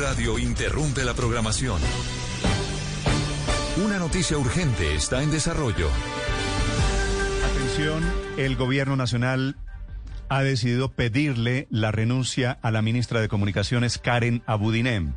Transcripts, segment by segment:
Radio interrumpe la programación. Una noticia urgente está en desarrollo. Atención, el gobierno nacional ha decidido pedirle la renuncia a la ministra de Comunicaciones, Karen Abudinem.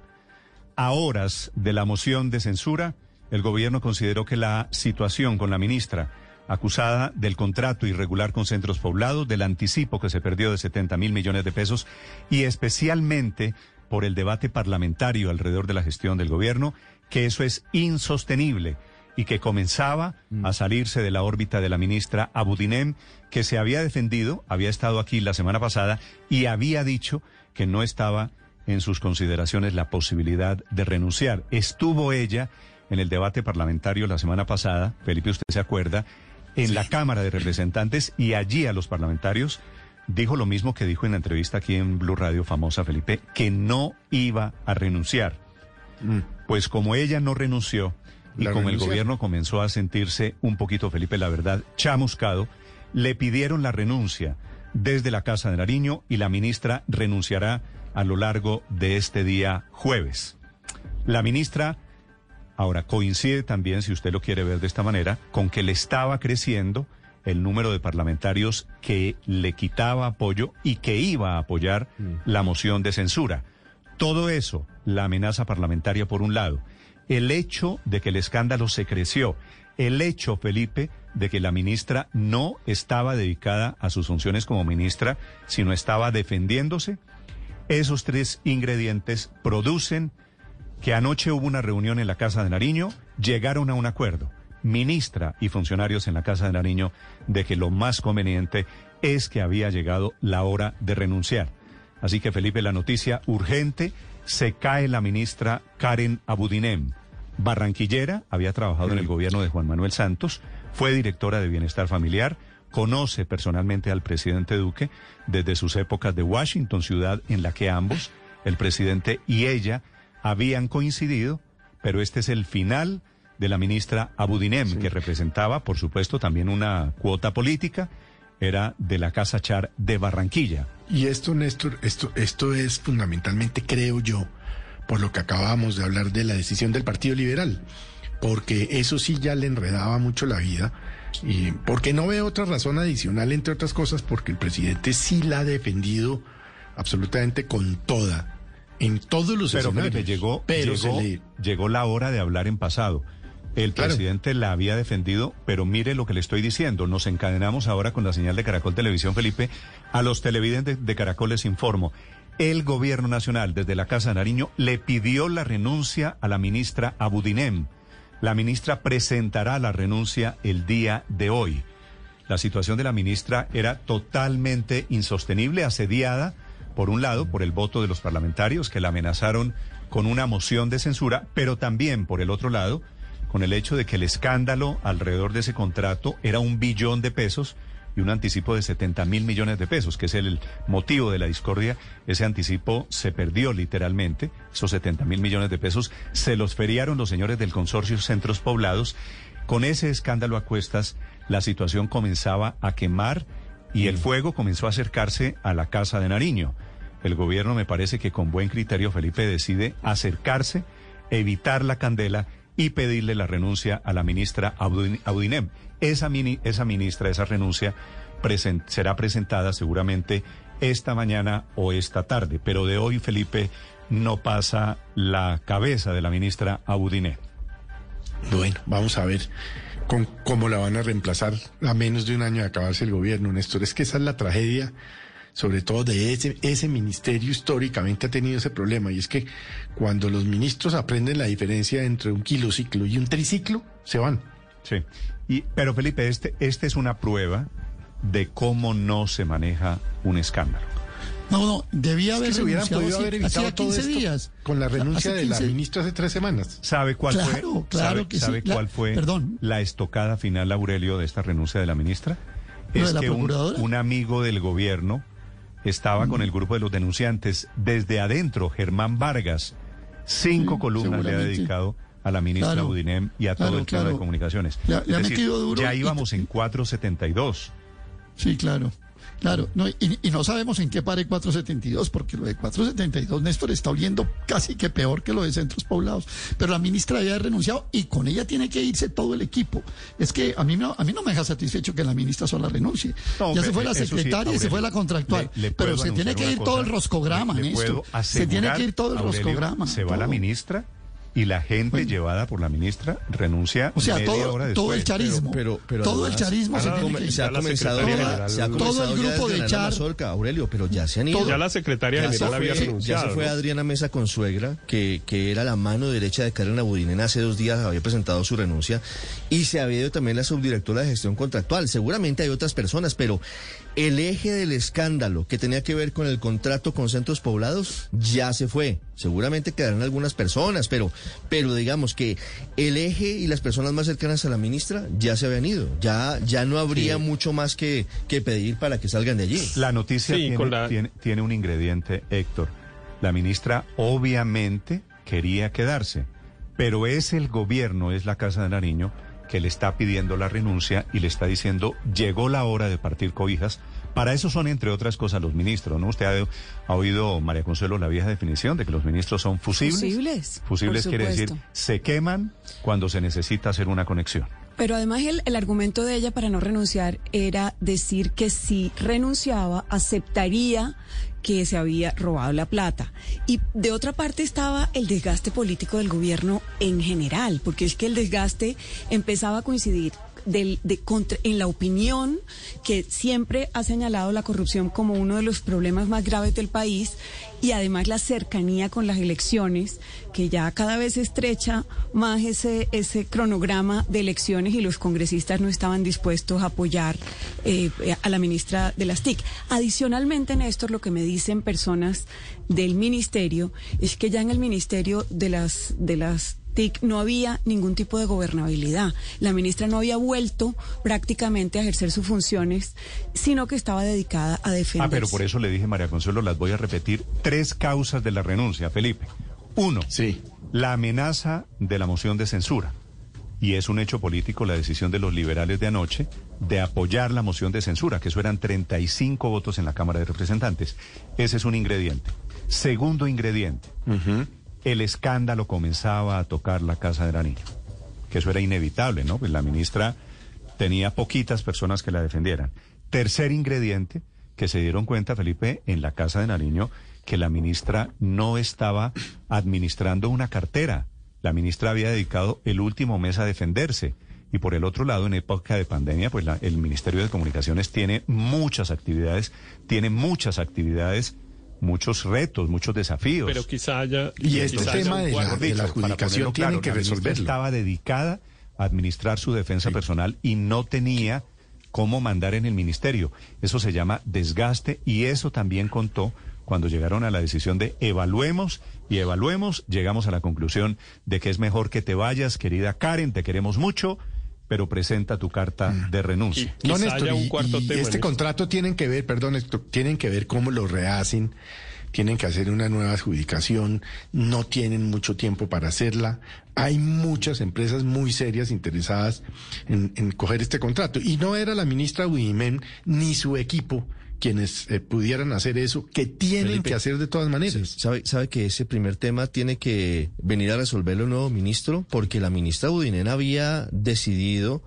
A horas de la moción de censura, el gobierno consideró que la situación con la ministra, acusada del contrato irregular con centros poblados, del anticipo que se perdió de 70 mil millones de pesos y especialmente por el debate parlamentario alrededor de la gestión del gobierno, que eso es insostenible y que comenzaba a salirse de la órbita de la ministra Abudinem, que se había defendido, había estado aquí la semana pasada y había dicho que no estaba en sus consideraciones la posibilidad de renunciar. Estuvo ella en el debate parlamentario la semana pasada, Felipe, usted se acuerda, en la Cámara de Representantes y allí a los parlamentarios dijo lo mismo que dijo en la entrevista aquí en Blue Radio famosa, Felipe, que no iba a renunciar. Mm. Pues como ella no renunció y como el gobierno comenzó a sentirse un poquito, Felipe, la verdad, chamuscado, le pidieron la renuncia desde la Casa de Nariño y la ministra renunciará a lo largo de este día jueves. La ministra ahora coincide también, si usted lo quiere ver de esta manera, con que le estaba creciendo el número de parlamentarios que le quitaba apoyo y que iba a apoyar la moción de censura. Todo eso, la amenaza parlamentaria por un lado, el hecho de que el escándalo se creció, el hecho, Felipe, de que la ministra no estaba dedicada a sus funciones como ministra, sino estaba defendiéndose, esos tres ingredientes producen que anoche hubo una reunión en la Casa de Nariño, llegaron a un acuerdo, ministra y funcionarios en la Casa de Nariño, de que lo más conveniente es que había llegado la hora de renunciar. Así que Felipe, la noticia urgente, se cae la ministra Karen Abudinem. Barranquillera, había trabajado en el gobierno de Juan Manuel Santos, fue directora de Bienestar Familiar, conoce personalmente al presidente Duque desde sus épocas de Washington, ciudad en la que ambos, el presidente y ella, habían coincidido, pero este es el final de la ministra Abudinem, que representaba, por supuesto, también una cuota política, era de la Casa Char de Barranquilla. Y esto, Néstor, esto, esto es fundamentalmente, creo yo, por lo que acabamos de hablar de la decisión del Partido Liberal, porque eso sí ya le enredaba mucho la vida, y porque no veo otra razón adicional, entre otras cosas, porque el presidente sí la ha defendido absolutamente con toda, en todos los Pero escenarios. Felipe, llegó, Pero llegó, le- llegó la hora de hablar en pasado. El Claro. presidente la había defendido, pero mire lo que le estoy diciendo. Nos encadenamos ahora con la señal de Caracol Televisión, Felipe. A los televidentes de Caracol les informo. El gobierno nacional, desde la Casa de Nariño, le pidió la renuncia a la ministra Abudinem. La ministra presentará la renuncia el día de hoy. La situación de la ministra era totalmente insostenible, asediada, por un lado, por el voto de los parlamentarios que la amenazaron con una moción de censura, pero también, por el otro lado, con el hecho de que el escándalo alrededor de ese contrato era un billón de pesos y un anticipo de 70 mil millones de pesos, que es el motivo de la discordia. Ese anticipo se perdió literalmente, esos 70 mil millones de pesos se los feriaron los señores del consorcio Centros Poblados. Con ese escándalo a cuestas, la situación comenzaba a quemar y el fuego comenzó a acercarse a la Casa de Nariño. El gobierno me parece que con buen criterio Felipe decide acercarse, evitar la candela y pedirle la renuncia a la ministra Audin- Audinem. Esa, mini- esa ministra, esa renuncia será presentada seguramente esta mañana o esta tarde, pero de hoy Felipe no pasa la cabeza de la ministra Audinem. Bueno, vamos a ver con, cómo la van a reemplazar a menos de un año de acabarse el gobierno, Néstor. Es que esa es la tragedia, sobre todo de ese, ese ministerio históricamente ha tenido ese problema. Y es que cuando los ministros aprenden la diferencia entre un kilociclo y un triciclo, se van. Sí. Y, pero Felipe, este, este es una prueba de cómo no se maneja un escándalo. No, no, debía Es haber que se hubieran podido así- haber evitado todo 15 esto días. con la renuncia de la 15 ministra hace tres semanas. ¿Sabe cuál Claro, fue? claro ¿Sabe, que sí. sabe La- cuál fue perdón. la estocada final, Aurelio, de esta renuncia de la ministra? ¿Lo de la que un amigo del gobierno estaba con el grupo de los denunciantes desde adentro, Germán Vargas. Cinco Sí, columnas le ha dedicado a la ministra Claro, Budinem y a todo claro, el de claro. comunicaciones. Le le Es decir, duro ya y- íbamos en 472. Sí, claro. Claro, no, y, y, no sabemos en qué pare 472, porque lo de 472, Néstor, está oliendo casi que peor que lo de centros poblados. Pero la ministra había renunciado y con ella tiene que irse todo el equipo. Es que a mí no, a mí no me deja satisfecho que la ministra sola renuncie. ya se fue la secretaria y se fue la contractual. pero se tiene que ir todo el roscograma, Néstor. Se tiene que ir todo el roscograma. Se va la ministra y la gente llevada por la ministra renuncia o sea todo, todo el charismo. Pero, pero, todo el charismo se, tiene se, ha comenzado ya, se ha todo el grupo de Char Aurelio pero ya se han ido. Ya la secretaria general había renunciado ya se fue Adriana Mesa Consuegra que, que era la mano derecha de Karen Abudinen hace dos días había presentado su renuncia y se había ido también la subdirectora de gestión contractual. Seguramente hay otras personas pero el eje del escándalo que tenía que ver con el contrato con centros poblados ya se fue. Seguramente quedarán algunas personas, pero, pero digamos que el eje y las personas más cercanas a la ministra ya se habían ido. Ya, ya no habría mucho más que, que, pedir para que salgan de allí. La noticia tiene, tiene un ingrediente, Héctor. La ministra obviamente quería quedarse, pero es el gobierno, es la Casa de Nariño que le está pidiendo la renuncia y le está diciendo llegó la hora de partir cobijas. Para eso son, entre otras cosas, los ministros, ¿no? Usted ha, oído, María Consuelo, la vieja definición de que los ministros son fusibles. Fusibles. Fusibles quiere decir se queman cuando se necesita hacer una conexión. Pero además el, el, argumento de ella para no renunciar era decir que si renunciaba aceptaría que se había robado la plata. Y de otra parte estaba el desgaste político del gobierno en general, porque es que el desgaste empezaba a coincidir en la opinión que siempre ha señalado la corrupción como uno de los problemas más graves del país y además la cercanía con las elecciones, que ya cada vez estrecha más ese, ese cronograma de elecciones y los congresistas no estaban dispuestos a apoyar eh, a la ministra de las TIC. Adicionalmente, Néstor, lo que me dicen personas del ministerio es que ya en el ministerio de las, de las TIC no había ningún tipo de gobernabilidad. La ministra no había vuelto prácticamente a ejercer sus funciones, sino que estaba dedicada a defender. Ah, pero por eso le dije, María Consuelo, las voy a repetir, tres causas de la renuncia, Felipe. Uno, sí. la amenaza de la moción de censura. Y es un hecho político la decisión de los liberales de anoche de apoyar la moción de censura, que eso eran 35 votos en la Cámara de Representantes. Ese es un ingrediente. Segundo ingrediente el escándalo comenzaba a tocar la Casa de la Niña, que eso era inevitable, ¿no? Pues la ministra tenía poquitas personas que la defendieran. Tercer ingrediente, que se dieron cuenta, Felipe, en la Casa de Nariño, que la ministra no estaba administrando una cartera. La ministra había dedicado el último mes a defenderse. Y por el otro lado, en época de pandemia, pues el Ministerio de Comunicaciones tiene muchas actividades, tiene muchas actividades muchos retos, muchos desafíos. Pero quizá haya... Y este tema de la, adjudicación tiene que resolverlo. Estaba dedicada a administrar su defensa personal y no tenía cómo mandar en el ministerio. Eso se llama desgaste y eso también contó cuando llegaron a la decisión de evaluemos y evaluemos, llegamos a la conclusión de que es mejor que te vayas, querida Karen, te queremos mucho, pero presenta tu carta mm. de renuncia. no, Néstor, un cuarto este contrato tienen que ver, perdón, tienen que ver cómo lo rehacen, tienen que hacer una nueva adjudicación, no tienen mucho tiempo para hacerla. Hay muchas empresas muy serias interesadas en, en coger este contrato. Y no era la ministra Wimen ni su equipo quienes eh, pudieran hacer eso, que tienen que hacer de todas maneras. Sabe, sabe que ese primer tema tiene que venir a resolverlo el nuevo ministro, porque la ministra Budinen había decidido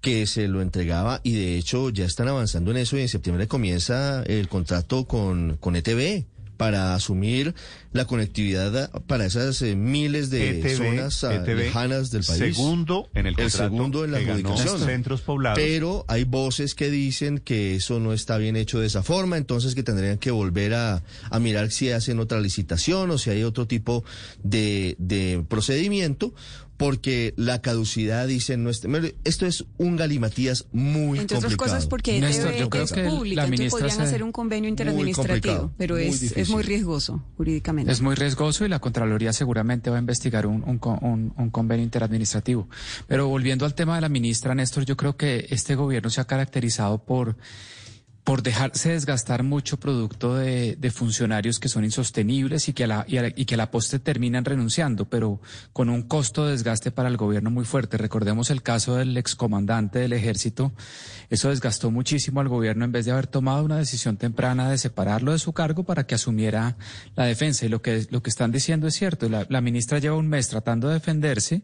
que se lo entregaba y de hecho ya están avanzando en eso y en septiembre comienza el contrato con, con ETV para asumir la conectividad para esas eh, miles de e zonas ah, e lejanas del país. Segundo en el, el segundo en la adjudicación. Centros poblados. Pero hay voces que dicen que eso no está bien hecho de esa forma, entonces que tendrían que volver a, a mirar si hacen otra licitación o si hay otro tipo de, de procedimiento porque la caducidad dice no esto es un galimatías muy Entre otras cosas porque Néstor, yo creo es que pública, entonces podrían hacer un convenio interadministrativo, pero es, es, muy riesgoso jurídicamente. Es muy riesgoso y la Contraloría seguramente va a investigar un, un, un, convenio interadministrativo. Pero volviendo al tema de la ministra, Néstor, yo creo que este gobierno se ha caracterizado por por dejarse desgastar mucho producto de, funcionarios que son insostenibles y que, a la, y, a y que a la poste terminan renunciando, pero con un costo de desgaste para el gobierno muy fuerte. Recordemos el caso del excomandante del ejército. Eso desgastó muchísimo al gobierno en vez de haber tomado una decisión temprana de separarlo de su cargo para que asumiera la defensa. Y lo que, lo que están diciendo es cierto. La, ministra lleva un mes tratando de defenderse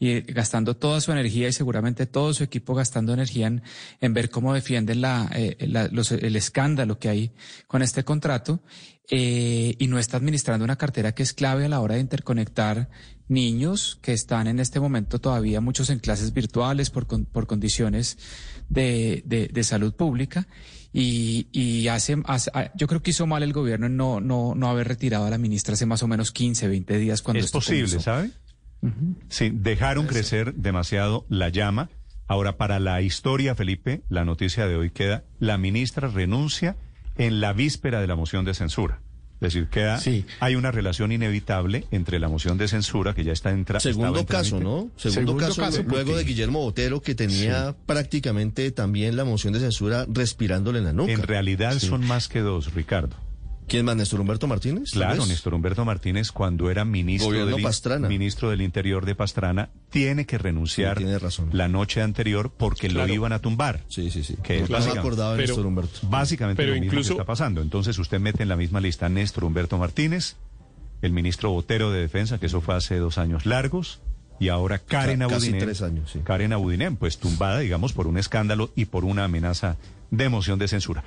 y gastando toda su energía y seguramente todo su equipo gastando energía en, en ver cómo defienden la, eh, la, los, el escándalo que hay con este contrato eh, y no está administrando una cartera que es clave a la hora de interconectar niños que están en este momento todavía muchos en clases virtuales por, por condiciones de, de, de salud pública y, y hace, hace, yo creo que hizo mal el gobierno en no, no, no haber retirado a la ministra hace más o menos 15, 20 días cuando es posible, comenzó. ¿sabe? Sí, dejaron crecer demasiado la llama. Ahora, para la historia, Felipe, la noticia de hoy queda, la ministra renuncia en la víspera de la moción de censura. Es decir, queda, sí. hay una relación inevitable entre la moción de censura que ya está en Segundo caso, ¿no? Segundo, Segundo caso, caso luego de Guillermo Botero, que tenía sí. prácticamente también la moción de censura respirándole en la nuca. En realidad sí. son más que dos, Ricardo. ¿Quién más? ¿Néstor Humberto Martínez? Claro, Néstor Humberto Martínez, cuando era ministro del, ministro del Interior de Pastrana, tiene que renunciar sí, tiene razón. la noche anterior porque claro. lo iban a tumbar. Sí, sí, sí. Que es no me acordaba Néstor Humberto. Básicamente pero lo mismo incluso... que está pasando. Entonces usted mete en la misma lista a Néstor Humberto Martínez, el ministro Botero de Defensa, que eso fue hace dos años largos, y ahora Karen Abudinen. tres años, sí. Karen Abudinen, pues tumbada, digamos, por un escándalo y por una amenaza de moción de censura.